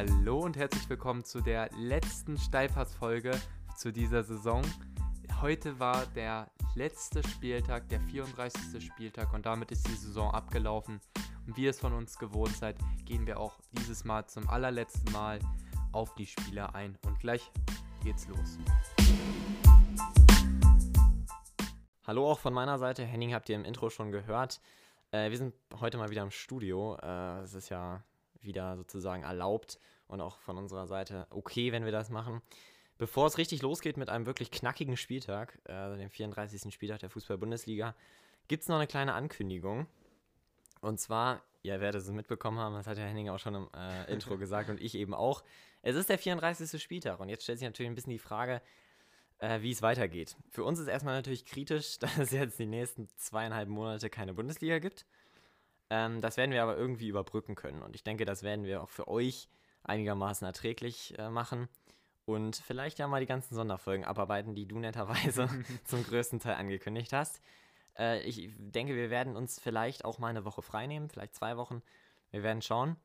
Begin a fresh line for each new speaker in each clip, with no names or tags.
Hallo und herzlich willkommen zu der letzten Steilpass-Folge zu dieser Saison. Heute war der letzte Spieltag, der 34. Spieltag und damit ist die Saison abgelaufen. Und wie ihr es von uns gewohnt seid, gehen wir auch dieses Mal zum allerletzten Mal auf die Spieler ein. Und gleich geht's los.
Hallo auch von meiner Seite. Henning habt ihr im Intro schon gehört. Äh, wir sind heute mal wieder im Studio. Äh, es ist ja wieder sozusagen erlaubt und auch von unserer Seite okay, wenn wir das machen. Bevor es richtig losgeht mit einem wirklich knackigen Spieltag, äh, dem 34. Spieltag der Fußball-Bundesliga, gibt es noch eine kleine Ankündigung. Und zwar, ihr werdet es mitbekommen haben, das hat der Henning auch schon im äh, Intro gesagt und ich eben auch. Es ist der 34. Spieltag und jetzt stellt sich natürlich ein bisschen die Frage, äh, wie es weitergeht. Für uns ist erstmal natürlich kritisch, dass es jetzt die nächsten zweieinhalb Monate keine Bundesliga gibt. Ähm, das werden wir aber irgendwie überbrücken können und ich denke, das werden wir auch für euch einigermaßen erträglich äh, machen und vielleicht ja mal die ganzen Sonderfolgen abarbeiten, die du netterweise zum größten Teil angekündigt hast. Äh, ich denke, wir werden uns vielleicht auch mal eine Woche frei nehmen, vielleicht zwei Wochen. Wir werden schauen.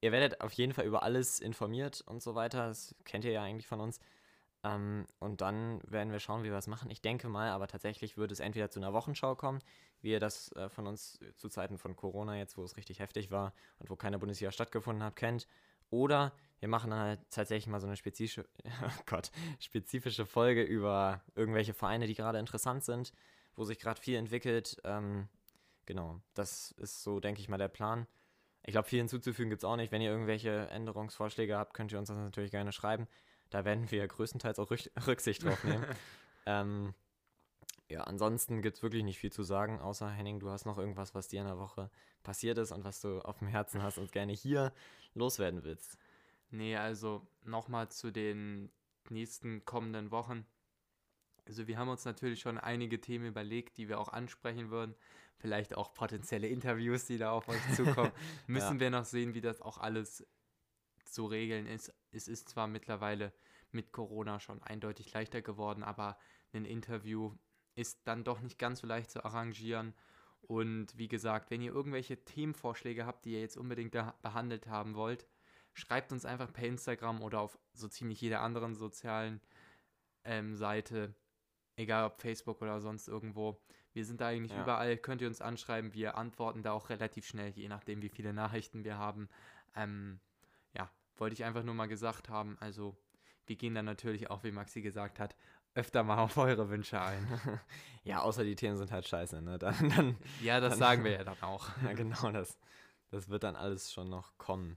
Ihr werdet auf jeden Fall über alles informiert und so weiter. Das kennt ihr ja eigentlich von uns. Ähm, und dann werden wir schauen, wie wir das machen. Ich denke mal, aber tatsächlich wird es entweder zu einer Wochenschau kommen, wie ihr das äh, von uns zu Zeiten von Corona jetzt, wo es richtig heftig war und wo keine Bundesliga stattgefunden hat, kennt. Oder wir machen halt tatsächlich mal so eine spezifische, oh Gott, spezifische Folge über irgendwelche Vereine, die gerade interessant sind, wo sich gerade viel entwickelt. Ähm, genau, das ist so, denke ich mal, der Plan. Ich glaube, viel hinzuzufügen gibt es auch nicht. Wenn ihr irgendwelche Änderungsvorschläge habt, könnt ihr uns das natürlich gerne schreiben. Da werden wir größtenteils auch Rücksicht drauf nehmen. ähm, ja, ansonsten gibt es wirklich nicht viel zu sagen, außer Henning, du hast noch irgendwas, was dir in der Woche passiert ist und was du auf dem Herzen hast und gerne hier loswerden willst.
Nee, also nochmal zu den nächsten kommenden Wochen. Also wir haben uns natürlich schon einige Themen überlegt, die wir auch ansprechen würden. Vielleicht auch potenzielle Interviews, die da auf euch zukommen. Müssen ja. wir noch sehen, wie das auch alles zu regeln ist. Es ist zwar mittlerweile mit Corona schon eindeutig leichter geworden, aber ein Interview ist dann doch nicht ganz so leicht zu arrangieren. Und wie gesagt, wenn ihr irgendwelche Themenvorschläge habt, die ihr jetzt unbedingt behandelt haben wollt, schreibt uns einfach per Instagram oder auf so ziemlich jeder anderen sozialen ähm, Seite, egal ob Facebook oder sonst irgendwo. Wir sind da eigentlich ja. überall, könnt ihr uns anschreiben. Wir antworten da auch relativ schnell, je nachdem, wie viele Nachrichten wir haben. Ähm, wollte ich einfach nur mal gesagt haben. Also, wir gehen dann natürlich auch, wie Maxi gesagt hat, öfter mal auf eure Wünsche ein.
ja, außer die Themen sind halt scheiße, ne? Dann, dann,
ja, das
dann,
sagen wir ja dann auch.
ja, genau, das, das wird dann alles schon noch kommen.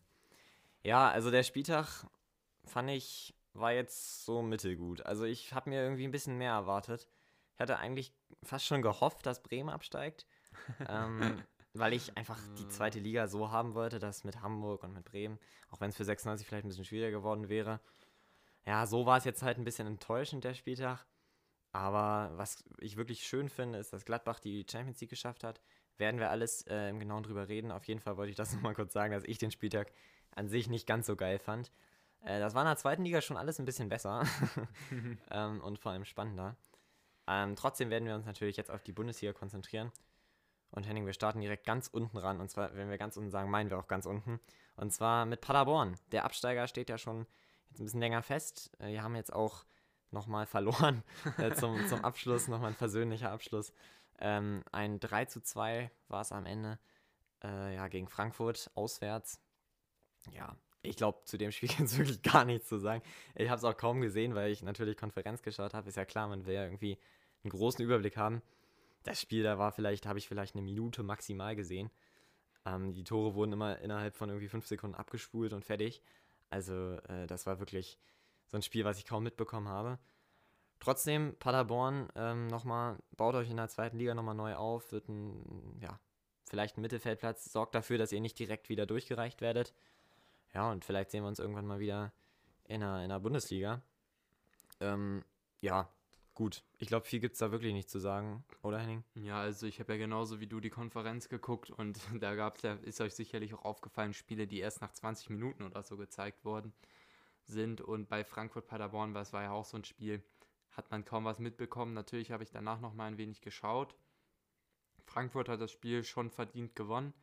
Ja, also der Spieltag fand ich, war jetzt so mittelgut. Also ich habe mir irgendwie ein bisschen mehr erwartet. Ich hatte eigentlich fast schon gehofft, dass Bremen absteigt. ähm, weil ich einfach die zweite Liga so haben wollte, dass mit Hamburg und mit Bremen, auch wenn es für 96 vielleicht ein bisschen schwieriger geworden wäre, ja, so war es jetzt halt ein bisschen enttäuschend, der Spieltag. Aber was ich wirklich schön finde, ist, dass Gladbach die Champions League geschafft hat. Werden wir alles äh, im Genauen drüber reden. Auf jeden Fall wollte ich das nochmal kurz sagen, dass ich den Spieltag an sich nicht ganz so geil fand. Äh, das war in der zweiten Liga schon alles ein bisschen besser ähm, und vor allem spannender. Ähm, trotzdem werden wir uns natürlich jetzt auf die Bundesliga konzentrieren. Und Henning, wir starten direkt ganz unten ran. Und zwar, wenn wir ganz unten sagen, meinen wir auch ganz unten. Und zwar mit Paderborn. Der Absteiger steht ja schon jetzt ein bisschen länger fest. Äh, wir haben jetzt auch nochmal verloren äh, zum, zum Abschluss, nochmal ein persönlicher Abschluss. Ähm, ein 3 zu 2 war es am Ende äh, ja, gegen Frankfurt auswärts. Ja, ich glaube, zu dem Spiel gibt es wirklich gar nichts zu sagen. Ich habe es auch kaum gesehen, weil ich natürlich Konferenz geschaut habe. Ist ja klar, man will ja irgendwie einen großen Überblick haben. Das Spiel, da war vielleicht, habe ich vielleicht eine Minute maximal gesehen. Ähm, die Tore wurden immer innerhalb von irgendwie fünf Sekunden abgespult und fertig. Also äh, das war wirklich so ein Spiel, was ich kaum mitbekommen habe. Trotzdem, Paderborn ähm, nochmal, baut euch in der zweiten Liga nochmal neu auf, wird ein, ja, vielleicht ein Mittelfeldplatz, sorgt dafür, dass ihr nicht direkt wieder durchgereicht werdet. Ja, und vielleicht sehen wir uns irgendwann mal wieder in der, in der Bundesliga. Ähm, ja, gut. Ich glaube, viel gibt es da wirklich nicht zu sagen, oder Henning?
Ja, also ich habe ja genauso wie du die Konferenz geguckt und da gab es ja, ist euch sicherlich auch aufgefallen, Spiele, die erst nach 20 Minuten oder so gezeigt worden sind. Und bei Frankfurt-Paderborn, das war ja auch so ein Spiel, hat man kaum was mitbekommen. Natürlich habe ich danach noch mal ein wenig geschaut. Frankfurt hat das Spiel schon verdient gewonnen.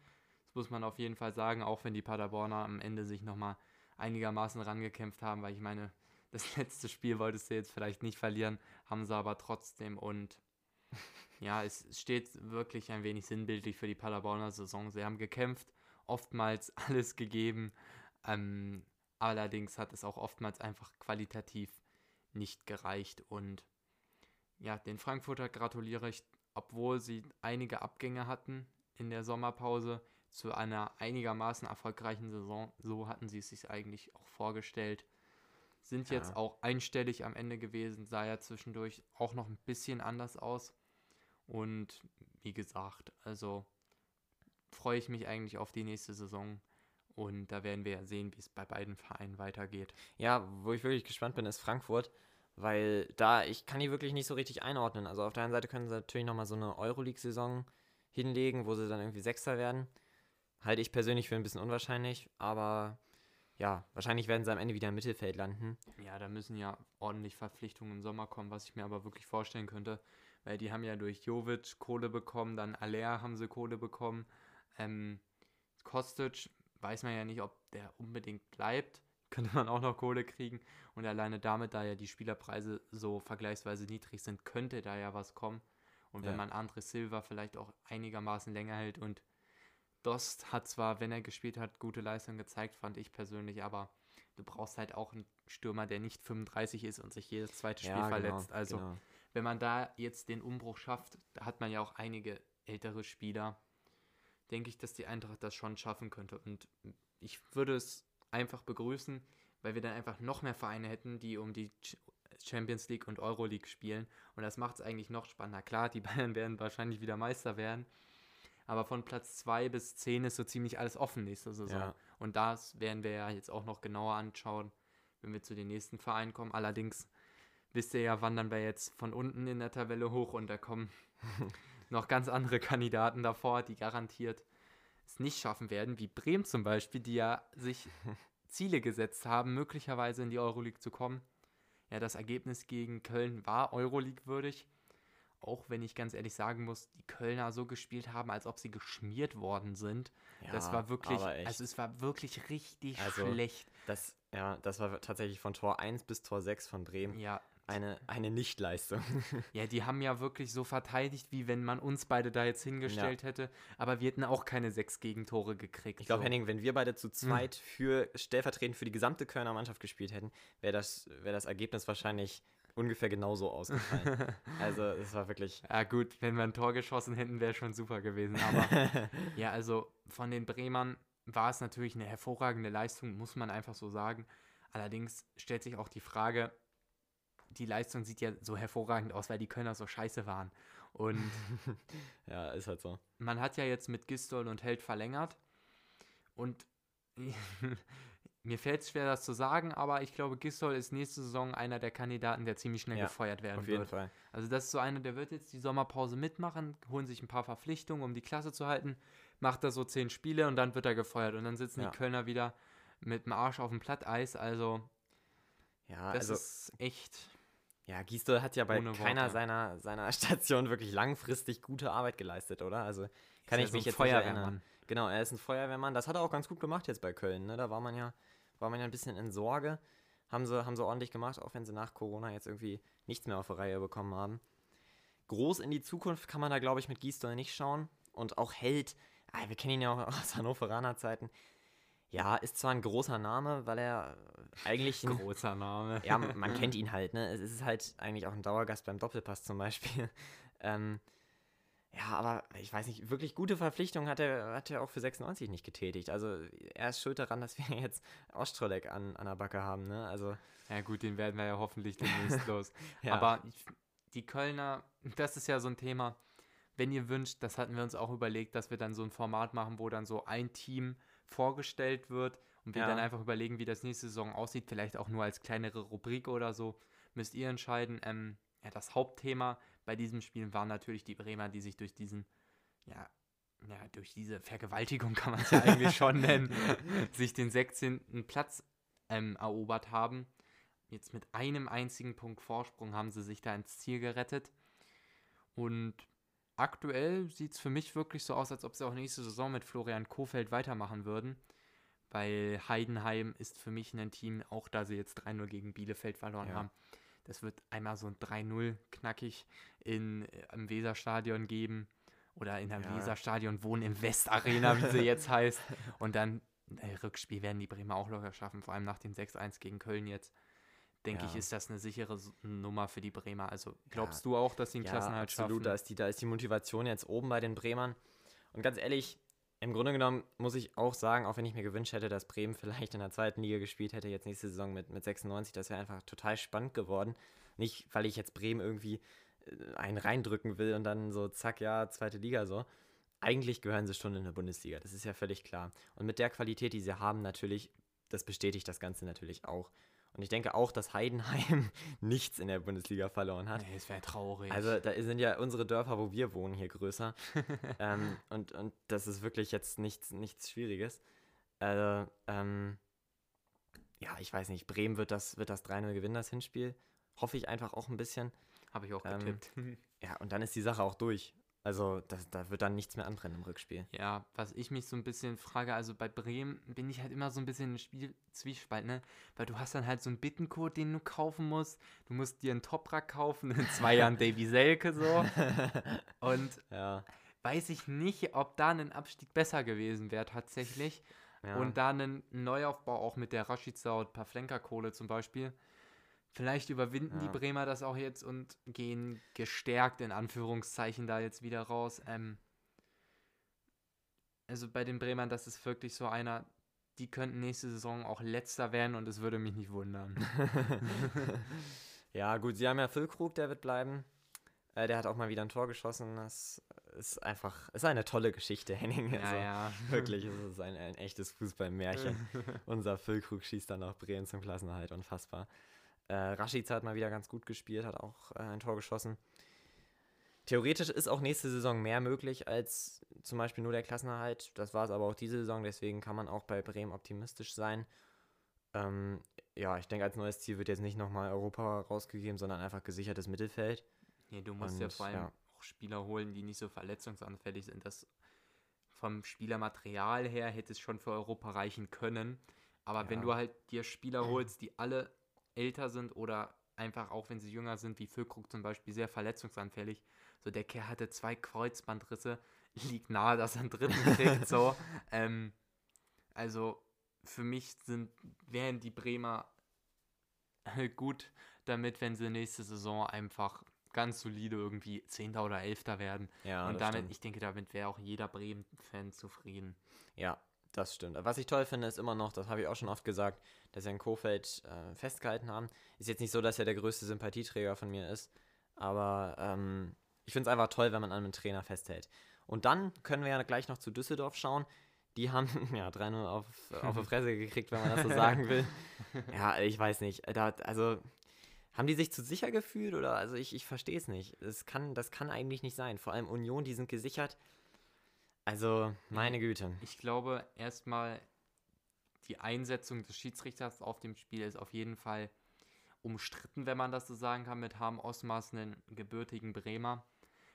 Das muss man auf jeden Fall sagen, auch wenn die Paderborner am Ende sich nochmal einigermaßen rangekämpft haben, weil ich meine, das letzte Spiel wolltest du jetzt vielleicht nicht verlieren, haben sie aber trotzdem und ja, es steht wirklich ein wenig sinnbildlich für die Paderborner Saison. Sie haben gekämpft, oftmals alles gegeben, ähm, allerdings hat es auch oftmals einfach qualitativ nicht gereicht und ja, den Frankfurter gratuliere ich, obwohl sie einige Abgänge hatten in der Sommerpause zu einer einigermaßen erfolgreichen Saison. So hatten sie es sich eigentlich auch vorgestellt. Sind ja. jetzt auch einstellig am Ende gewesen, sah ja zwischendurch auch noch ein bisschen anders aus. Und wie gesagt, also freue ich mich eigentlich auf die nächste Saison. Und da werden wir ja sehen, wie es bei beiden Vereinen weitergeht.
Ja, wo ich wirklich gespannt bin, ist Frankfurt. Weil da, ich kann die wirklich nicht so richtig einordnen. Also auf der einen Seite können sie natürlich nochmal so eine Euroleague-Saison hinlegen, wo sie dann irgendwie Sechster werden. Halte ich persönlich für ein bisschen unwahrscheinlich, aber ja, wahrscheinlich werden sie am Ende wieder im Mittelfeld landen.
Ja, da müssen ja ordentlich Verpflichtungen im Sommer kommen, was ich mir aber wirklich vorstellen könnte, weil die haben ja durch Jovic Kohle bekommen, dann Aller haben sie Kohle bekommen. Ähm, Kostic weiß man ja nicht, ob der unbedingt bleibt. Könnte man auch noch Kohle kriegen. Und alleine damit, da ja die Spielerpreise so vergleichsweise niedrig sind, könnte da ja was kommen. Und wenn ja. man André Silva vielleicht auch einigermaßen länger hält und Dost hat zwar, wenn er gespielt hat, gute Leistung gezeigt, fand ich persönlich, aber du brauchst halt auch einen Stürmer, der nicht 35 ist und sich jedes zweite Spiel ja, genau, verletzt. Also, genau. wenn man da jetzt den Umbruch schafft, da hat man ja auch einige ältere Spieler, denke ich, dass die Eintracht das schon schaffen könnte. Und ich würde es einfach begrüßen, weil wir dann einfach noch mehr Vereine hätten, die um die Champions League und Euro League spielen. Und das macht es eigentlich noch spannender. Klar, die Bayern werden wahrscheinlich wieder Meister werden. Aber von Platz 2 bis 10 ist so ziemlich alles offen nächste Saison. Ja. Und das werden wir ja jetzt auch noch genauer anschauen, wenn wir zu den nächsten Vereinen kommen. Allerdings wisst ihr ja, wandern wir jetzt von unten in der Tabelle hoch und da kommen noch ganz andere Kandidaten davor, die garantiert es nicht schaffen werden, wie Bremen zum Beispiel, die ja sich Ziele gesetzt haben, möglicherweise in die Euroleague zu kommen. Ja, das Ergebnis gegen Köln war Euroleague würdig. Auch wenn ich ganz ehrlich sagen muss, die Kölner so gespielt haben, als ob sie geschmiert worden sind. Ja, das war wirklich, also es war wirklich richtig also, schlecht.
Das, ja, das war tatsächlich von Tor 1 bis Tor 6 von Bremen.
Ja,
eine, eine Nichtleistung.
ja, die haben ja wirklich so verteidigt, wie wenn man uns beide da jetzt hingestellt ja. hätte. Aber wir hätten auch keine sechs Gegentore gekriegt.
Ich glaube, so. Henning, wenn wir beide zu hm. zweit für stellvertretend für die gesamte Kölner Mannschaft gespielt hätten, wäre das, wär das Ergebnis wahrscheinlich ungefähr genauso ausgefallen. also es war wirklich.
Ja gut, wenn wir ein Tor geschossen hätten, wäre schon super gewesen. Aber ja, also von den Bremern war es natürlich eine hervorragende Leistung, muss man einfach so sagen. Allerdings stellt sich auch die Frage, die Leistung sieht ja so hervorragend aus, weil die Kölner so scheiße waren. Und
ja, ist halt so.
Man hat ja jetzt mit Gistol und Held verlängert. Und mir fällt es schwer, das zu sagen, aber ich glaube, Gistol ist nächste Saison einer der Kandidaten, der ziemlich schnell ja, gefeuert werden
auf jeden
wird.
Fall.
Also das ist so einer, der wird jetzt die Sommerpause mitmachen, holen sich ein paar Verpflichtungen, um die Klasse zu halten, macht da so zehn Spiele und dann wird er gefeuert. Und dann sitzen ja. die Kölner wieder mit dem Arsch auf dem Platteis. Also
ja, das
also, ist echt
ja, Gisdol hat ja bei keiner seiner, seiner Stationen wirklich langfristig gute Arbeit geleistet, oder? Also kann ich mich so jetzt nicht erinnern. Genau, er ist ein Feuerwehrmann. Das hat er auch ganz gut gemacht jetzt bei Köln. Ne? Da war man ja, war man ja ein bisschen in Sorge. Haben sie, haben sie ordentlich gemacht, auch wenn sie nach Corona jetzt irgendwie nichts mehr auf die Reihe bekommen haben. Groß in die Zukunft kann man da, glaube ich, mit Gisdol nicht schauen. Und auch Held, ah, wir kennen ihn ja auch aus Hannoveraner Zeiten. Ja, ist zwar ein großer Name, weil er eigentlich.
Ein großer Name.
Ja, man kennt ihn halt, ne? Es ist halt eigentlich auch ein Dauergast beim Doppelpass zum Beispiel. Ähm, ja, aber ich weiß nicht, wirklich gute Verpflichtungen hat er, hat er auch für 96 nicht getätigt. Also er ist schuld daran, dass wir jetzt Ostrolek an, an der Backe haben, ne? Also.
Ja, gut, den werden wir ja hoffentlich demnächst los. ja. Aber die Kölner, das ist ja so ein Thema. Wenn ihr wünscht, das hatten wir uns auch überlegt, dass wir dann so ein Format machen, wo dann so ein Team vorgestellt wird und wir ja. dann einfach überlegen, wie das nächste Saison aussieht, vielleicht auch nur als kleinere Rubrik oder so, müsst ihr entscheiden. Ähm, ja, das Hauptthema bei diesem Spiel waren natürlich die Bremer, die sich durch diesen, ja, ja, durch diese Vergewaltigung kann man es ja eigentlich schon nennen, sich den 16. Platz ähm, erobert haben. Jetzt mit einem einzigen Punkt Vorsprung haben sie sich da ins Ziel gerettet. Und aktuell sieht es für mich wirklich so aus, als ob sie auch nächste Saison mit Florian Kofeld weitermachen würden. weil Heidenheim ist für mich ein Team, auch da sie jetzt 3-0 gegen Bielefeld verloren
Ja.
haben. Das wird einmal so ein 3-0 knackig in, äh, im Weserstadion geben oder in einem
Ja.
Weserstadion wohnen im Westarena, wie sie jetzt heißt. Und dann äh, Rückspiel werden die Bremer auch locker schaffen, vor allem nach dem 6-1 gegen Köln jetzt. Denke
Ja.
ich, ist das eine sichere Nummer für die Bremer. Also glaubst du auch, dass sie den
Ja,
Klassenhalt
absolut.
schaffen?
Da ist, die, da ist die Motivation jetzt oben bei den Bremern. Und ganz ehrlich, im Grunde genommen muss ich auch sagen, auch wenn ich mir gewünscht hätte, dass Bremen vielleicht in der zweiten Liga gespielt hätte, jetzt nächste Saison mit, mit 96, das wäre einfach total spannend geworden. Nicht, weil ich jetzt Bremen irgendwie äh, einen reindrücken will und dann so, zack, ja, zweite Liga so. Eigentlich gehören sie schon in der Bundesliga, das ist ja völlig klar. Und mit der Qualität, die sie haben, natürlich, das bestätigt das Ganze natürlich auch. Und ich denke auch, dass Heidenheim nichts in der Bundesliga verloren hat.
Nee, es wäre traurig.
Also da sind ja unsere Dörfer, wo wir wohnen, hier größer. ähm, und, und das ist wirklich jetzt nichts, nichts Schwieriges. Also, ähm, ja, ich weiß nicht, Bremen wird das, wird das 3-0 gewinnen, das Hinspiel. Hoffe ich einfach auch ein bisschen.
Habe ich auch
ähm,
getippt.
Ja, und dann ist die Sache auch durch. Also, das, da wird dann nichts mehr anbrennen im Rückspiel.
Ja, was ich mich so ein bisschen frage, also bei Bremen bin ich halt immer so ein bisschen im Spiel Zwiespalt, ne? Weil du hast dann halt so einen Bittencode, den du kaufen musst. Du musst dir einen Toprak kaufen, in zwei Jahren Davy Selke so. Und
Ja,
weiß ich nicht, ob da ein Abstieg besser gewesen wäre tatsächlich.
ja.
Und da ein Neuaufbau auch mit der Rashica und Pavlenka-Kohle zum Beispiel. Vielleicht überwinden die
Ja.
Bremer das auch jetzt und gehen gestärkt in Anführungszeichen da jetzt wieder raus. Ähm, also bei den Bremern, das ist wirklich so einer, die könnten nächste Saison auch letzter werden und es würde mich nicht wundern.
ja, gut, sie haben ja Füllkrug, der wird bleiben. Äh, der hat auch mal wieder ein Tor geschossen. Das ist einfach, ist eine tolle Geschichte, Henning.
ja,
Also,
ja.
Wirklich, es ist ein, ein echtes Fußballmärchen. Unser Füllkrug schießt dann auch Bremen zum Klassenerhalt, unfassbar. Äh, Rashica hat mal wieder ganz gut gespielt, hat auch äh, ein Tor geschossen. Theoretisch ist auch nächste Saison mehr möglich als zum Beispiel nur der Klassenerhalt. Das war es aber auch diese Saison, deswegen kann man auch bei Bremen optimistisch sein. Ähm, ja, ich denke, als neues Ziel wird jetzt nicht nochmal Europa rausgegeben, sondern einfach gesichertes Mittelfeld.
Nee, du musst ja
Und,
vor allem
ja.
auch Spieler holen, die nicht so verletzungsanfällig sind. Das vom Spielermaterial her hätte es schon für Europa reichen können. Aber wenn
Ja.
du halt dir Spieler holst, die alle älter sind oder einfach auch wenn sie jünger sind, wie Füllkrug zum Beispiel, sehr verletzungsanfällig. So, der Kerl hatte zwei Kreuzbandrisse, liegt nahe, dass er einen dritten kriegt. so, ähm, also für mich sind, wären die Bremer gut damit, wenn sie nächste Saison einfach ganz solide irgendwie Zehnter oder Elfter werden.
Ja,
und damit,
stimmt.
ich denke, damit wäre auch jeder Bremen-Fan zufrieden.
Ja, das stimmt. Was ich toll finde, ist immer noch, das habe ich auch schon oft gesagt, dass wir in Kofeld äh, festgehalten haben. Ist jetzt nicht so, dass er der größte Sympathieträger von mir ist, aber ähm, ich finde es einfach toll, wenn man an einem Trainer festhält. Und dann können wir ja gleich noch zu Düsseldorf schauen. Die haben ja 3-0 auf, auf die Fresse gekriegt, wenn man das so sagen will. Ja, ich weiß nicht. Da, also haben die sich zu sicher gefühlt oder? Also ich, ich verstehe es nicht. Das kann, das kann eigentlich nicht sein. Vor allem Union, die sind gesichert. Also, meine Güte.
Ich glaube, erstmal die Einsetzung des Schiedsrichters auf dem Spiel ist auf jeden Fall umstritten, wenn man das so sagen kann, mit Harm Osmas, einen gebürtigen Bremer.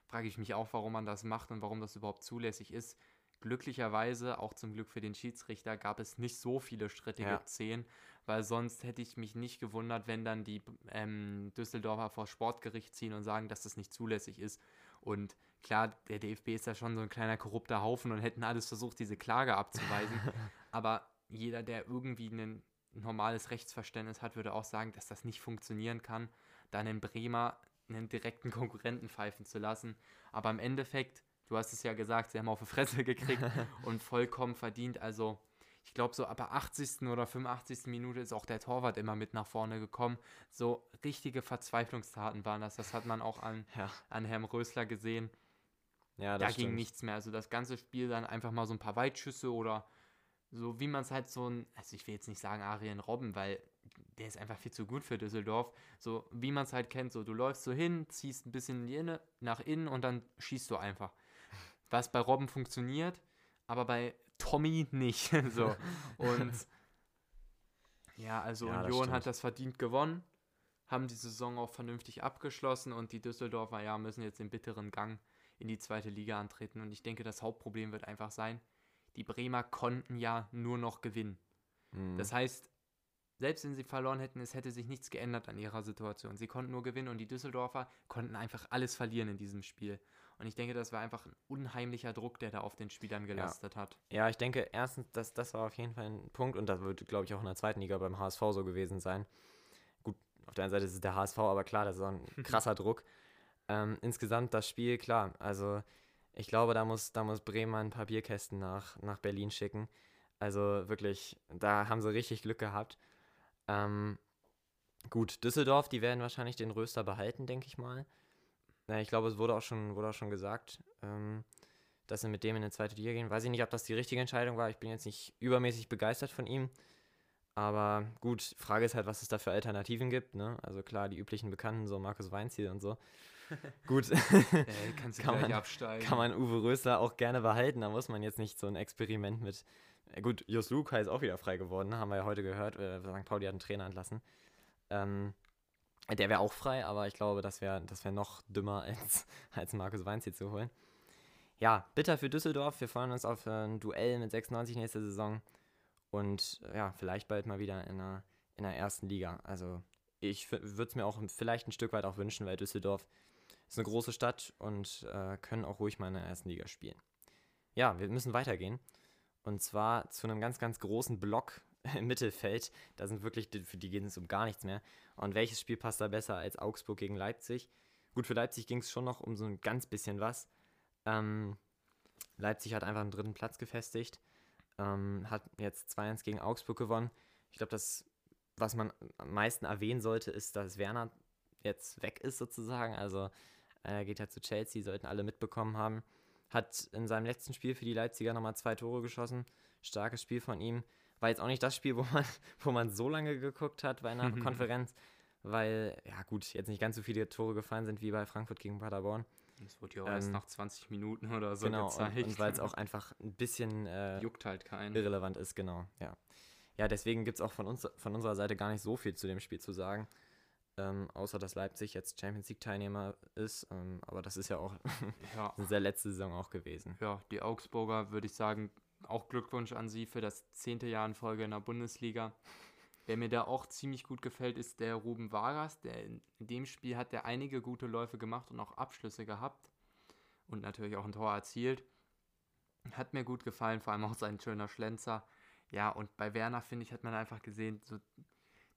Frage ich mich auch, warum man das macht und warum das überhaupt zulässig ist. Glücklicherweise, auch zum Glück für den Schiedsrichter, gab es nicht so viele strittige
Ja.
Szenen, weil sonst hätte ich mich nicht gewundert, wenn dann die ähm, Düsseldorfer vor Sportgericht ziehen und sagen, dass das nicht zulässig ist. Und klar, der DFB ist ja schon so ein kleiner korrupter Haufen und hätten alles versucht, diese Klage abzuweisen. Aber jeder, der irgendwie ein normales Rechtsverständnis hat, würde auch sagen, dass das nicht funktionieren kann, dann in Bremer einen direkten Konkurrenten pfeifen zu lassen. Aber im Endeffekt, du hast es ja gesagt, sie haben auf die Fresse gekriegt und vollkommen verdient. Also ich glaube, so ab der 80. oder 85. Minute ist auch der Torwart immer mit nach vorne gekommen. So richtige Verzweiflungstaten waren das. Das hat man auch an,
Ja,
an Herrn Rösler gesehen.
Ja
Da
das
ging
stimmt.
nichts mehr. Also das ganze Spiel dann einfach mal so ein paar Weitschüsse oder so wie man es halt so ein, also ich will jetzt nicht sagen Arjen Robben, weil der ist einfach viel zu gut für Düsseldorf. So wie man es halt kennt, so du läufst so hin, ziehst ein bisschen in nach innen und dann schießt du einfach. Was bei Robben funktioniert, aber bei Tommy nicht. so. Und ja, also
Ja, das
Union
stimmt.
hat das verdient gewonnen, haben die Saison auch vernünftig abgeschlossen und die Düsseldorfer ja müssen jetzt den bitteren Gang in die zweite Liga antreten. Und ich denke, das Hauptproblem wird einfach sein, die Bremer konnten ja nur noch gewinnen.
Mhm.
Das heißt, selbst wenn sie verloren hätten, es hätte sich nichts geändert an ihrer Situation. Sie konnten nur gewinnen und die Düsseldorfer konnten einfach alles verlieren in diesem Spiel. Und ich denke, das war einfach ein unheimlicher Druck, der da auf den Spielern gelastet hat.
Ja, ich denke, erstens, das, das war auf jeden Fall ein Punkt und das wird, glaube ich, auch in der zweiten Liga beim HSV so gewesen sein. Gut, auf der einen Seite ist es der HSV, aber klar, das ist auch ein krasser Druck. Ähm, insgesamt das Spiel, klar, also ich glaube, da muss, da muss Bremen ein paar Bierkästen nach, nach Berlin schicken. Also wirklich, da haben sie richtig Glück gehabt. Ähm, gut, Düsseldorf, die werden wahrscheinlich den Röster behalten, denke ich mal. Ja, ich glaube, es wurde auch schon, wurde auch schon gesagt, ähm, dass sie mit dem in eine zweite Liga gehen. Weiß ich nicht, ob das die richtige Entscheidung war. Ich bin jetzt nicht übermäßig begeistert von ihm. Aber gut, Frage ist halt, was es da für Alternativen gibt. Ne? Also klar, die üblichen Bekannten, so Markus Weinziel und so. gut,
Ey, kannst du
Kann man-
absteigen.
kann man Uwe Rösler auch gerne behalten. Da muss man jetzt nicht so ein Experiment mit. Äh, Gut, Jos Lukai ist auch wieder frei geworden, haben wir ja heute gehört. Äh, St. Pauli hat einen Trainer entlassen. Ähm, der wäre auch frei, aber ich glaube, das wäre das wär noch dümmer, als, als Markus Weinziel zu holen. Ja, bitter für Düsseldorf. Wir freuen uns auf äh, ein Duell mit 96 nächste Saison. Und ja, vielleicht bald mal wieder in der, in der ersten Liga. Also ich würde es mir auch vielleicht ein Stück weit auch wünschen, weil Düsseldorf ist eine große Stadt und äh, können auch ruhig mal in der ersten Liga spielen. Ja, wir müssen weitergehen. Und zwar zu einem ganz, ganz großen Block im Mittelfeld. Da sind wirklich, für die geht es um gar nichts mehr. Und welches Spiel passt da besser als Augsburg gegen Leipzig? Gut, für Leipzig ging es schon noch um so ein ganz bisschen was. Ähm, Leipzig hat einfach einen dritten Platz gefestigt. Ähm, hat jetzt 2-1 gegen Augsburg gewonnen. Ich glaube, das, was man am meisten erwähnen sollte, ist, dass Werner jetzt weg ist sozusagen. Also er geht ja zu Chelsea, sollten alle mitbekommen haben. Hat in seinem letzten Spiel für die Leipziger nochmal zwei Tore geschossen. Starkes Spiel von ihm. War jetzt auch nicht das Spiel, wo man, wo man so lange geguckt hat bei einer Konferenz, weil, ja gut, jetzt nicht ganz so viele Tore gefallen sind wie bei Frankfurt gegen Paderborn.
Das wurde ja auch erst
Ähm,
nach 20 Minuten oder so
genau,
gezeigt.
und, und weil es auch einfach ein bisschen äh,
juckt halt keinen.
irrelevant ist, genau, ja. Ja, deswegen gibt es auch von, uns, von unserer Seite gar nicht so viel zu dem Spiel zu sagen. Ähm, außer dass Leipzig jetzt Champions League-Teilnehmer ist. Ähm, aber das ist ja auch
Ja.
eine sehr letzte Saison auch gewesen.
ja, die Augsburger würde ich sagen, auch Glückwunsch an sie für das zehnte Jahr in Folge in der Bundesliga. Wer mir da auch ziemlich gut gefällt, ist der Ruben Vargas. Der in, in dem Spiel hat er einige gute Läufe gemacht und auch Abschlüsse gehabt. Und natürlich auch ein Tor erzielt. Hat mir gut gefallen, vor allem auch sein schöner Schlenzer. Ja, und bei Werner, finde ich, hat man einfach gesehen, so,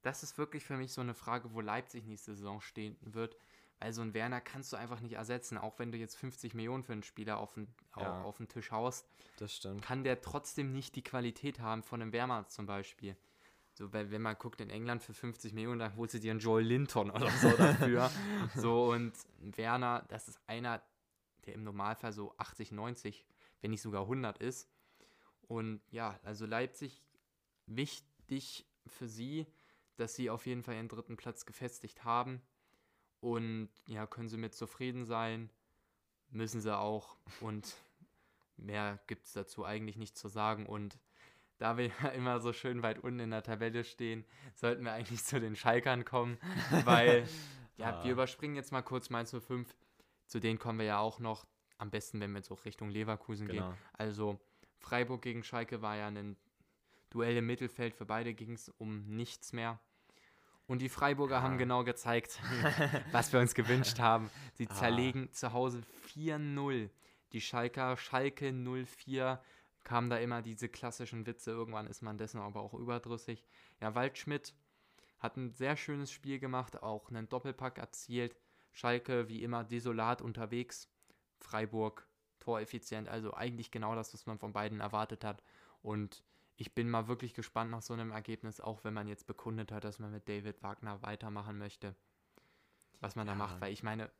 das ist wirklich für mich so eine Frage, wo Leipzig nächste Saison stehen wird. Weil so ein Werner kannst du einfach nicht ersetzen, auch wenn du jetzt 50 Millionen für einen Spieler auf den,
Ja.
auf den Tisch haust
Das stimmt.
kann der trotzdem nicht die Qualität haben von einem Wehrmann zum Beispiel. So, weil, wenn man guckt in England für 50 Millionen, dann holst du dir einen Joel Linton oder so dafür. so, und Werner, das ist einer, der im Normalfall so 80, 90, wenn nicht sogar 100 ist. Und ja, also Leipzig, wichtig für sie, dass sie auf jeden Fall ihren dritten Platz gefestigt haben. Und ja, können sie mit zufrieden sein. Müssen sie auch. Und mehr gibt es dazu eigentlich nicht zu sagen. Und da wir ja immer so schön weit unten in der Tabelle stehen, sollten wir eigentlich zu den Schalkern kommen, weil ja,
Ah.
wir überspringen jetzt mal kurz Mainz 05. Zu denen kommen wir ja auch noch. Am besten, wenn wir jetzt auch Richtung Leverkusen gehen.
Genau.
Also Freiburg gegen Schalke war ja ein Duell im Mittelfeld. Für beide ging es um nichts mehr. Und die Freiburger
Ja.
haben genau gezeigt, was wir uns gewünscht haben. Sie
Ah.
zerlegen zu Hause 4-0. Die Schalker, Schalke 04, kamen da immer diese klassischen Witze. Irgendwann ist man dessen aber auch überdrüssig. Ja, Waldschmidt hat ein sehr schönes Spiel gemacht, auch einen Doppelpack erzielt. Schalke wie immer desolat unterwegs. Freiburg toreffizient, also eigentlich genau das, was man von beiden erwartet hat. Und ich bin mal wirklich gespannt nach so einem Ergebnis, auch wenn man jetzt bekundet hat, dass man mit David Wagner weitermachen möchte. Was man da
Ja.
macht, weil ich meine,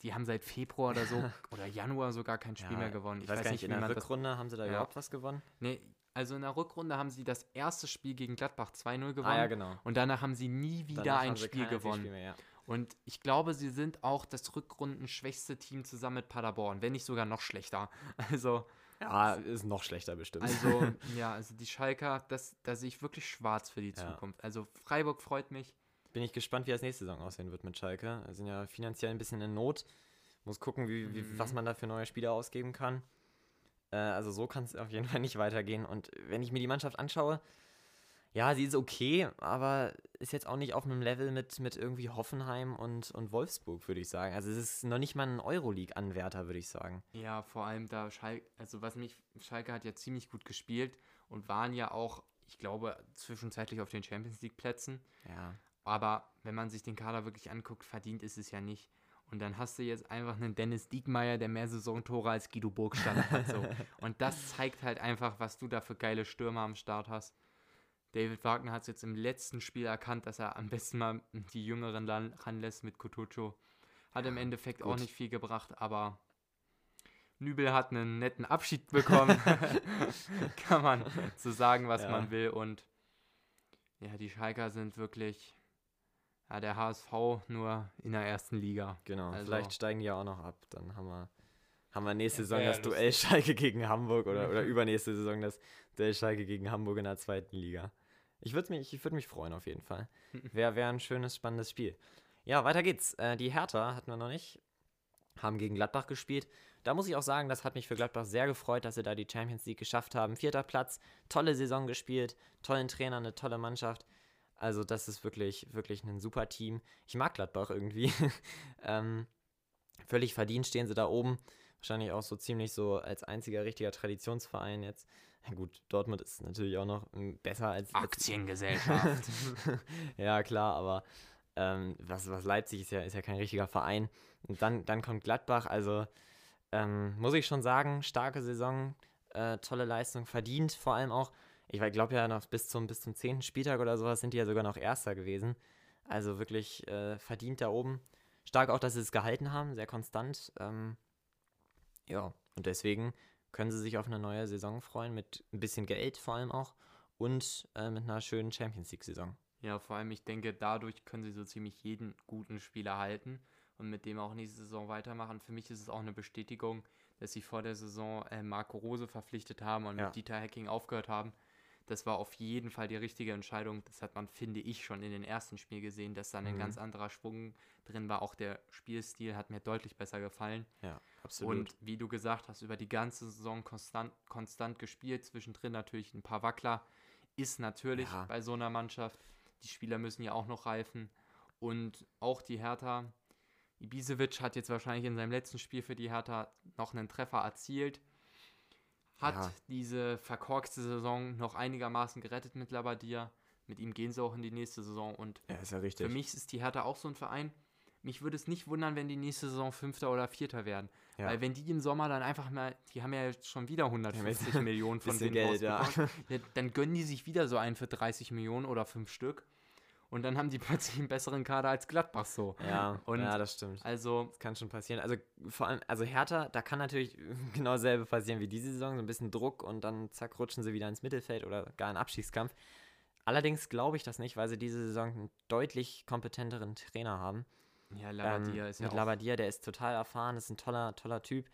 die haben seit Februar oder so oder Januar sogar kein Spiel
Ja,
mehr gewonnen.
Ich weiß, gar nicht, in der
man das
Rückrunde haben sie da
Ja.
überhaupt was gewonnen?
Nee, also in der Rückrunde haben sie das erste Spiel gegen Gladbach 2-0 gewonnen.
Ah ja, genau.
Und danach haben sie nie wieder
Danach
ein
haben sie
Spiel gewonnen.
Spiel mehr, ja.
Und ich glaube, sie sind auch das rückrundenschwächste Team zusammen mit Paderborn, wenn nicht sogar noch schlechter. Also,
Ja, ist noch schlechter bestimmt.
also ja, also die Schalker, das, da sehe ich wirklich schwarz für die
Ja.
Zukunft. Also Freiburg freut mich.
Bin ich gespannt, wie das nächste Saison aussehen wird mit Schalke. Wir sind ja finanziell ein bisschen in Not. Muss gucken, wie, wie,
Mhm.
was man da für neue Spieler ausgeben kann. Äh, also so kann es auf jeden Fall nicht weitergehen. Und wenn ich mir die Mannschaft anschaue, ja, sie ist okay, aber ist jetzt auch nicht auf einem Level mit, mit irgendwie Hoffenheim und, und Wolfsburg, würde ich sagen. Also es ist noch nicht mal ein Euroleague-Anwärter, würde ich sagen.
Ja, vor allem da Schalke, also was mich, Schalke hat ja ziemlich gut gespielt und waren ja auch, ich glaube, zwischenzeitlich auf den Champions League-Plätzen.
Ja.
Aber wenn man sich den Kader wirklich anguckt, verdient ist es ja nicht. Und dann hast du jetzt einfach einen Dennis Diekmeyer, der mehr Saisontore als Guido Burgstaller hat. So. Und das zeigt halt einfach, was du da für geile Stürmer am Start hast. David Wagner hat es jetzt im letzten Spiel erkannt, dass er am besten mal die Jüngeren ranlässt mit Kutucu. Hat im Endeffekt gut. auch nicht viel gebracht, aber Nübel hat einen netten Abschied bekommen. Kann man so sagen, was ja. man will. Und ja, die Schalker sind wirklich ja, der HSV nur in der ersten Liga.
Genau, also, vielleicht steigen die ja auch noch ab. Dann haben wir, haben wir nächste ja, Saison das Duell Schalke gegen Hamburg oder, oder übernächste Saison das Duell Schalke gegen Hamburg in der zweiten Liga. Ich würde mich, würd mich freuen auf jeden Fall. Wäre wär ein schönes, spannendes Spiel. Ja, weiter geht's. Äh, die Hertha hatten wir noch nicht. Haben gegen Gladbach gespielt. Da muss ich auch sagen, das hat mich für Gladbach sehr gefreut, dass sie da die Champions League geschafft haben. Vierter Platz, tolle Saison gespielt, tollen Trainer, eine tolle Mannschaft. Also das ist wirklich, wirklich ein super Team. Ich mag Gladbach irgendwie. ähm, völlig verdient stehen sie da oben. Wahrscheinlich auch so ziemlich so als einziger richtiger Traditionsverein jetzt. Ja, gut, Dortmund ist natürlich auch noch hm, besser als.
Aktiengesellschaft.
ja, klar, aber ähm, was, was Leipzig ist ja, ist ja kein richtiger Verein. Und dann, dann kommt Gladbach, also ähm, muss ich schon sagen, starke Saison, äh, tolle Leistung, verdient vor allem auch ich glaube ja noch bis zum, bis zum 10. Spieltag oder sowas sind die ja sogar noch Erster gewesen. Also wirklich äh, verdient da oben. Stark auch, dass sie es gehalten haben, sehr konstant. Ähm, ja, und deswegen können sie sich auf eine neue Saison freuen, mit ein bisschen Geld vor allem auch und äh, mit einer schönen Champions League-Saison.
Ja, vor allem, ich denke, dadurch können sie so ziemlich jeden guten Spieler halten und mit dem auch nächste Saison weitermachen. Für mich ist es auch eine Bestätigung, dass sie vor der Saison äh, Marco Rose verpflichtet haben und ja. mit Dieter Hacking aufgehört haben. Das war auf jeden Fall die richtige Entscheidung. Das hat man, finde ich, schon in den ersten Spielen gesehen, dass da ein mhm. ganz anderer Schwung drin war. Auch der Spielstil hat mir deutlich besser gefallen.
Ja, absolut.
Und wie du gesagt hast, über die ganze Saison konstant, konstant gespielt. Zwischendrin natürlich ein paar Wackler. Ist natürlich ja. bei so einer Mannschaft. Die Spieler müssen ja auch noch reifen. Und auch die Hertha. Ibisevic hat jetzt wahrscheinlich in seinem letzten Spiel für die Hertha noch einen Treffer erzielt hat ja. diese verkorkste Saison noch einigermaßen gerettet mit Labadia. Mit ihm gehen sie auch in die nächste Saison. Und
ja, ist ja richtig.
für mich ist die Hertha auch so ein Verein. Mich würde es nicht wundern, wenn die nächste Saison Fünfter oder Vierter werden. Ja. Weil wenn die im Sommer dann einfach mal, die haben ja jetzt schon wieder 150 Millionen von denen Geld, ja. dann gönnen die sich wieder so einen für 30 Millionen oder fünf Stück und dann haben die plötzlich einen besseren Kader als Gladbach so.
Ja, und ja das stimmt.
Also,
das kann schon passieren. Also vor allem, also Hertha, da kann natürlich genau dasselbe passieren wie diese Saison, so ein bisschen Druck und dann zack, rutschen sie wieder ins Mittelfeld oder gar in Abstiegskampf. Allerdings glaube ich das nicht, weil sie diese Saison einen deutlich kompetenteren Trainer haben.
Ja, Labadia ähm, ist ja
Mit Labadia, der ist total erfahren, ist ein toller, toller Typ.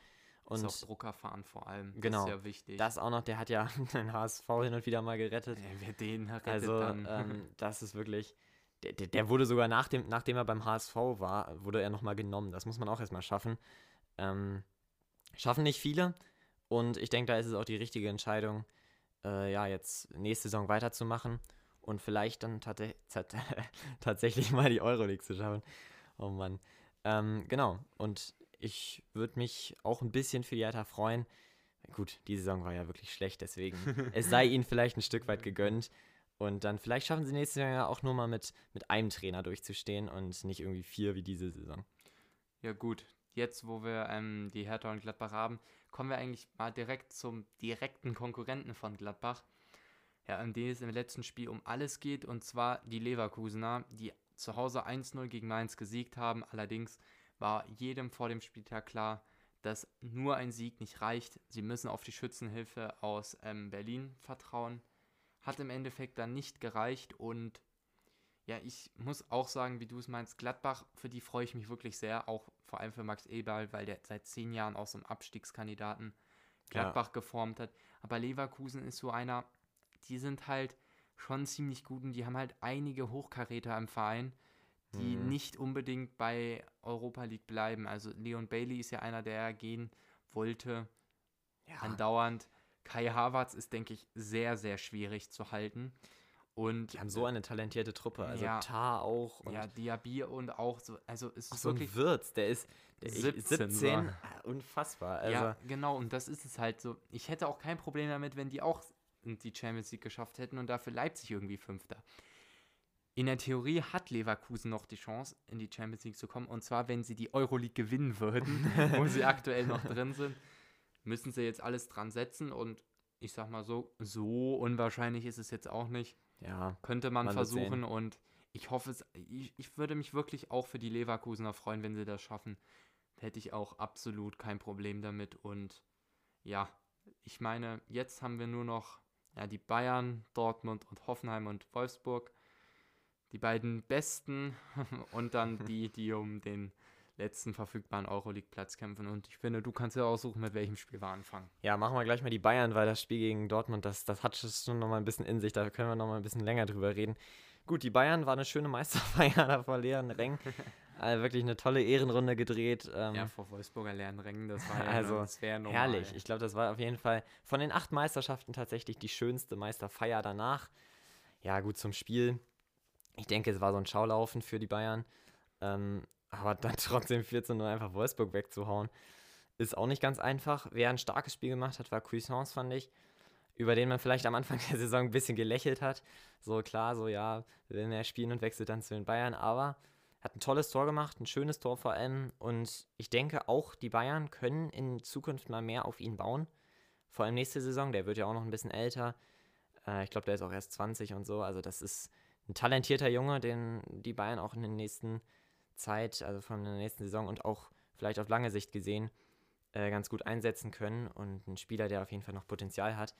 Und ist auch Druckerfahren vor allem.
Genau.
Das
ist ja wichtig. Das auch noch, der hat ja den HSV hin und wieder mal gerettet.
Ja, wer den hat
also,
dann.
Ähm, das ist wirklich, der, der, wurde sogar nach dem, nachdem er beim HSV war, wurde er nochmal genommen. Das muss man auch erstmal schaffen. Ähm, schaffen nicht viele. Und ich denke, da ist es auch die richtige Entscheidung, äh, ja, jetzt nächste Saison weiterzumachen und vielleicht dann tat tatsächlich mal die Euroleague zu schaffen. Oh Mann. Ähm, genau. Und ich würde mich auch ein bisschen für die Hertha freuen. Gut, die Saison war ja wirklich schlecht, deswegen es sei ihnen vielleicht ein Stück weit gegönnt. Und dann vielleicht schaffen sie nächstes Jahr ja auch nur mal mit, mit einem Trainer durchzustehen und nicht irgendwie vier wie diese Saison.
Ja, gut. Jetzt, wo wir ähm, die Hertha und Gladbach haben, kommen wir eigentlich mal direkt zum direkten Konkurrenten von Gladbach. Ja, in dem es im letzten Spiel um alles geht, und zwar die Leverkusener, die zu Hause 1-0 gegen Mainz gesiegt haben. Allerdings war jedem vor dem Spieltag klar, dass nur ein Sieg nicht reicht. Sie müssen auf die Schützenhilfe aus ähm, Berlin vertrauen. Hat im Endeffekt dann nicht gereicht und ja, ich muss auch sagen, wie du es meinst, Gladbach, für die freue ich mich wirklich sehr, auch vor allem für Max Eberl, weil der seit zehn Jahren auch so einen Abstiegskandidaten Gladbach ja. geformt hat. Aber Leverkusen ist so einer, die sind halt schon ziemlich gut und die haben halt einige Hochkaräter im Verein, die mhm. nicht unbedingt bei Europa League bleiben. Also Leon Bailey ist ja einer, der gehen wollte. ja. andauernd. Kai Havertz ist, denke ich, sehr, sehr schwierig zu halten. Und
die haben so eine talentierte Truppe. Also ja, Tar auch.
ja, Diaby und auch so. Also es ist
so
wirklich.
Ein Wirtz, der ist der 17. 17 unfassbar. Also
ja, genau. Und das ist es halt so. Ich hätte auch kein Problem damit, wenn die auch die Champions League geschafft hätten und dafür Leipzig irgendwie Fünfter. In der Theorie hat Leverkusen noch die Chance, in die Champions League zu kommen. Und zwar, wenn sie die Euroleague gewinnen würden, wo sie aktuell noch drin sind, müssen sie jetzt alles dran setzen. Und ich sag mal so, so unwahrscheinlich ist es jetzt auch nicht.
Ja.
Könnte man, man versuchen. Und ich hoffe es, ich, ich würde mich wirklich auch für die Leverkusener freuen, wenn sie das schaffen. Da hätte ich auch absolut kein Problem damit. Und ja, ich meine, jetzt haben wir nur noch ja, die Bayern, Dortmund und Hoffenheim und Wolfsburg. Die beiden besten und dann die, die um den letzten verfügbaren Euroleague-Platz kämpfen. Und ich finde, du kannst ja aussuchen, mit welchem Spiel wir anfangen.
Ja, machen wir gleich mal die Bayern, weil das Spiel gegen Dortmund, das, das hat schon noch mal ein bisschen in sich. Da können wir noch mal ein bisschen länger drüber reden. Gut, die Bayern war eine schöne Meisterfeier da vor leeren Rängen. also wirklich eine tolle Ehrenrunde gedreht.
Ähm, ja, vor Wolfsburger leeren Rängen, das war ja
also, das herrlich. Ich glaube, das war auf jeden Fall von den acht Meisterschaften tatsächlich die schönste Meisterfeier danach. Ja, gut zum Spiel. Ich denke, es war so ein Schaulaufen für die Bayern. Ähm, aber dann trotzdem 14 0 einfach Wolfsburg wegzuhauen, ist auch nicht ganz einfach. Wer ein starkes Spiel gemacht hat, war Cuisance, fand ich. Über den man vielleicht am Anfang der Saison ein bisschen gelächelt hat. So klar, so ja, will mehr spielen und wechselt dann zu den Bayern. Aber hat ein tolles Tor gemacht, ein schönes Tor vor allem. Und ich denke auch, die Bayern können in Zukunft mal mehr auf ihn bauen. Vor allem nächste Saison, der wird ja auch noch ein bisschen älter. Äh, ich glaube, der ist auch erst 20 und so. Also das ist ein talentierter Junge, den die Bayern auch in den nächsten Zeit, also von der nächsten Saison und auch vielleicht auf lange Sicht gesehen, äh, ganz gut einsetzen können und ein Spieler, der auf jeden Fall noch Potenzial hat.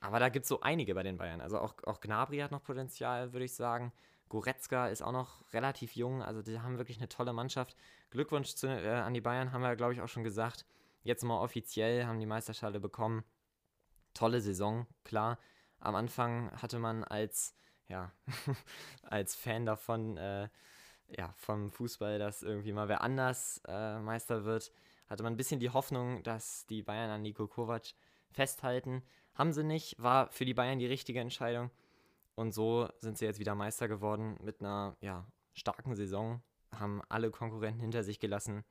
Aber da gibt es so einige bei den Bayern. Also auch, auch Gnabry hat noch Potenzial, würde ich sagen. Goretzka ist auch noch relativ jung, also die haben wirklich eine tolle Mannschaft. Glückwunsch zu, äh, an die Bayern, haben wir, glaube ich, auch schon gesagt. Jetzt mal offiziell haben die Meisterschale bekommen. Tolle Saison, klar. Am Anfang hatte man als, ja, als Fan davon äh, ja, vom Fußball, dass irgendwie mal wer anders äh, Meister wird, hatte man ein bisschen die Hoffnung, dass die Bayern an Nico Kovac festhalten. Haben sie nicht, war für die Bayern die richtige Entscheidung. Und so sind sie jetzt wieder Meister geworden mit einer ja, starken Saison, haben alle Konkurrenten hinter sich gelassen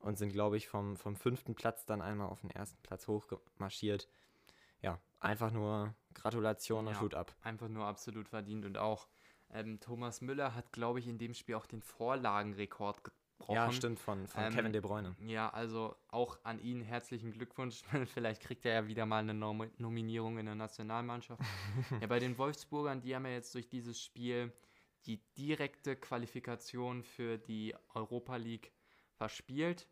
und sind, glaube ich, vom, vom fünften Platz dann einmal auf den ersten Platz hochmarschiert. Ja, einfach nur Gratulation und ja, Hut ab.
Einfach nur absolut verdient und auch ähm, Thomas Müller hat, glaube ich, in dem Spiel auch den Vorlagenrekord gebrochen.
Ja, stimmt, von, von ähm, Kevin De Bruyne.
Ja, also auch an ihn herzlichen Glückwunsch. Vielleicht kriegt er ja wieder mal eine Nom Nominierung in der Nationalmannschaft. ja, bei den Wolfsburgern, die haben ja jetzt durch dieses Spiel die direkte Qualifikation für die Europa League verspielt.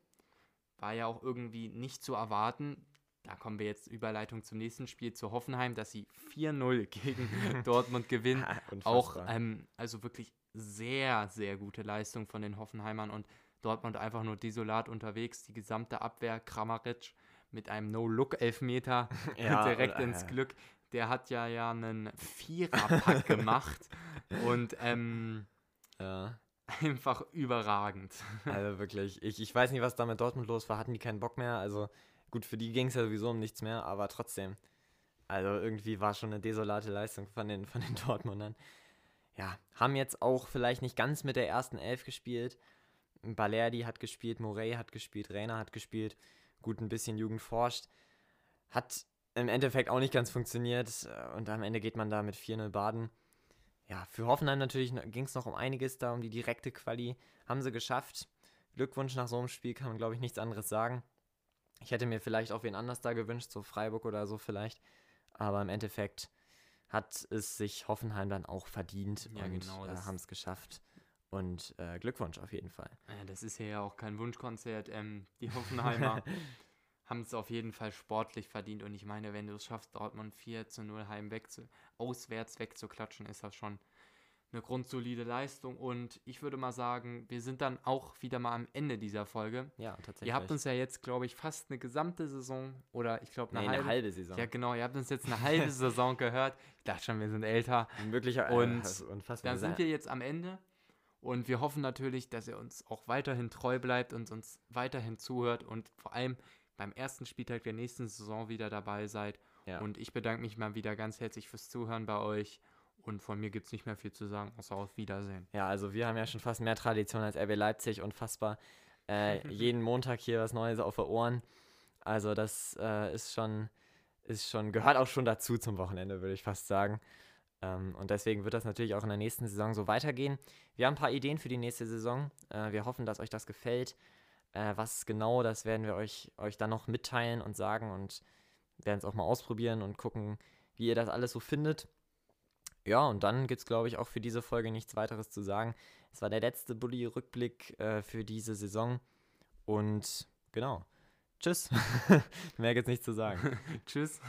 War ja auch irgendwie nicht zu erwarten da kommen wir jetzt Überleitung zum nächsten Spiel zu Hoffenheim, dass sie 4-0 gegen Dortmund gewinnen. auch ähm, also wirklich sehr, sehr gute Leistung von den Hoffenheimern und Dortmund einfach nur desolat unterwegs. Die gesamte Abwehr, Kramaric mit einem No-Look-Elfmeter ja, direkt oder, ins Glück. Der hat ja ja einen Viererpack gemacht und ähm, ja. einfach überragend.
Also wirklich, ich, ich weiß nicht, was da mit Dortmund los war. Hatten die keinen Bock mehr? Also Gut, für die ging es ja sowieso um nichts mehr, aber trotzdem. Also irgendwie war schon eine desolate Leistung von den, von den Dortmundern. Ja, haben jetzt auch vielleicht nicht ganz mit der ersten Elf gespielt. Balerdi hat gespielt, Morey hat gespielt, Rainer hat gespielt. Gut, ein bisschen Jugend forscht. Hat im Endeffekt auch nicht ganz funktioniert und am Ende geht man da mit 4-0 baden. Ja, für Hoffenheim natürlich ging es noch um einiges da, um die direkte Quali. Haben sie geschafft. Glückwunsch nach so einem Spiel, kann man glaube ich nichts anderes sagen. Ich hätte mir vielleicht auch wen anders da gewünscht, so Freiburg oder so vielleicht. Aber im Endeffekt hat es sich Hoffenheim dann auch verdient ja, und genau, äh, haben es geschafft. Und äh, Glückwunsch auf jeden Fall.
Ja, das ist ja auch kein Wunschkonzert. Ähm, die Hoffenheimer haben es auf jeden Fall sportlich verdient. Und ich meine, wenn du es schaffst, Dortmund 4 zu 0 heim weg zu, auswärts wegzuklatschen, ist das schon eine grundsolide Leistung. Und ich würde mal sagen, wir sind dann auch wieder mal am Ende dieser Folge.
Ja, tatsächlich.
Ihr habt uns ja jetzt, glaube ich, fast eine gesamte Saison oder ich glaube
eine, nee, halbe, eine halbe Saison.
Ja, genau. Ihr habt uns jetzt eine halbe Saison gehört. Ich dachte schon, wir sind älter.
Wirklich,
äh, und dann sind wir jetzt am Ende. Und wir hoffen natürlich, dass ihr uns auch weiterhin treu bleibt und uns weiterhin zuhört und vor allem beim ersten Spieltag der nächsten Saison wieder dabei seid.
Ja.
Und ich bedanke mich mal wieder ganz herzlich fürs Zuhören bei euch. Und von mir gibt es nicht mehr viel zu sagen, außer auf Wiedersehen.
Ja, also wir haben ja schon fast mehr Tradition als RB Leipzig, unfassbar. Äh, jeden Montag hier was Neues auf den Ohren. Also das äh, ist schon, ist schon, gehört auch schon dazu zum Wochenende, würde ich fast sagen. Ähm, und deswegen wird das natürlich auch in der nächsten Saison so weitergehen. Wir haben ein paar Ideen für die nächste Saison. Äh, wir hoffen, dass euch das gefällt. Äh, was genau, das werden wir euch, euch dann noch mitteilen und sagen und werden es auch mal ausprobieren und gucken, wie ihr das alles so findet. Ja, und dann gibt es, glaube ich, auch für diese Folge nichts weiteres zu sagen. Es war der letzte Bulli-Rückblick äh, für diese Saison. Und genau. Tschüss. Mehr gibt es nicht zu sagen.
Tschüss.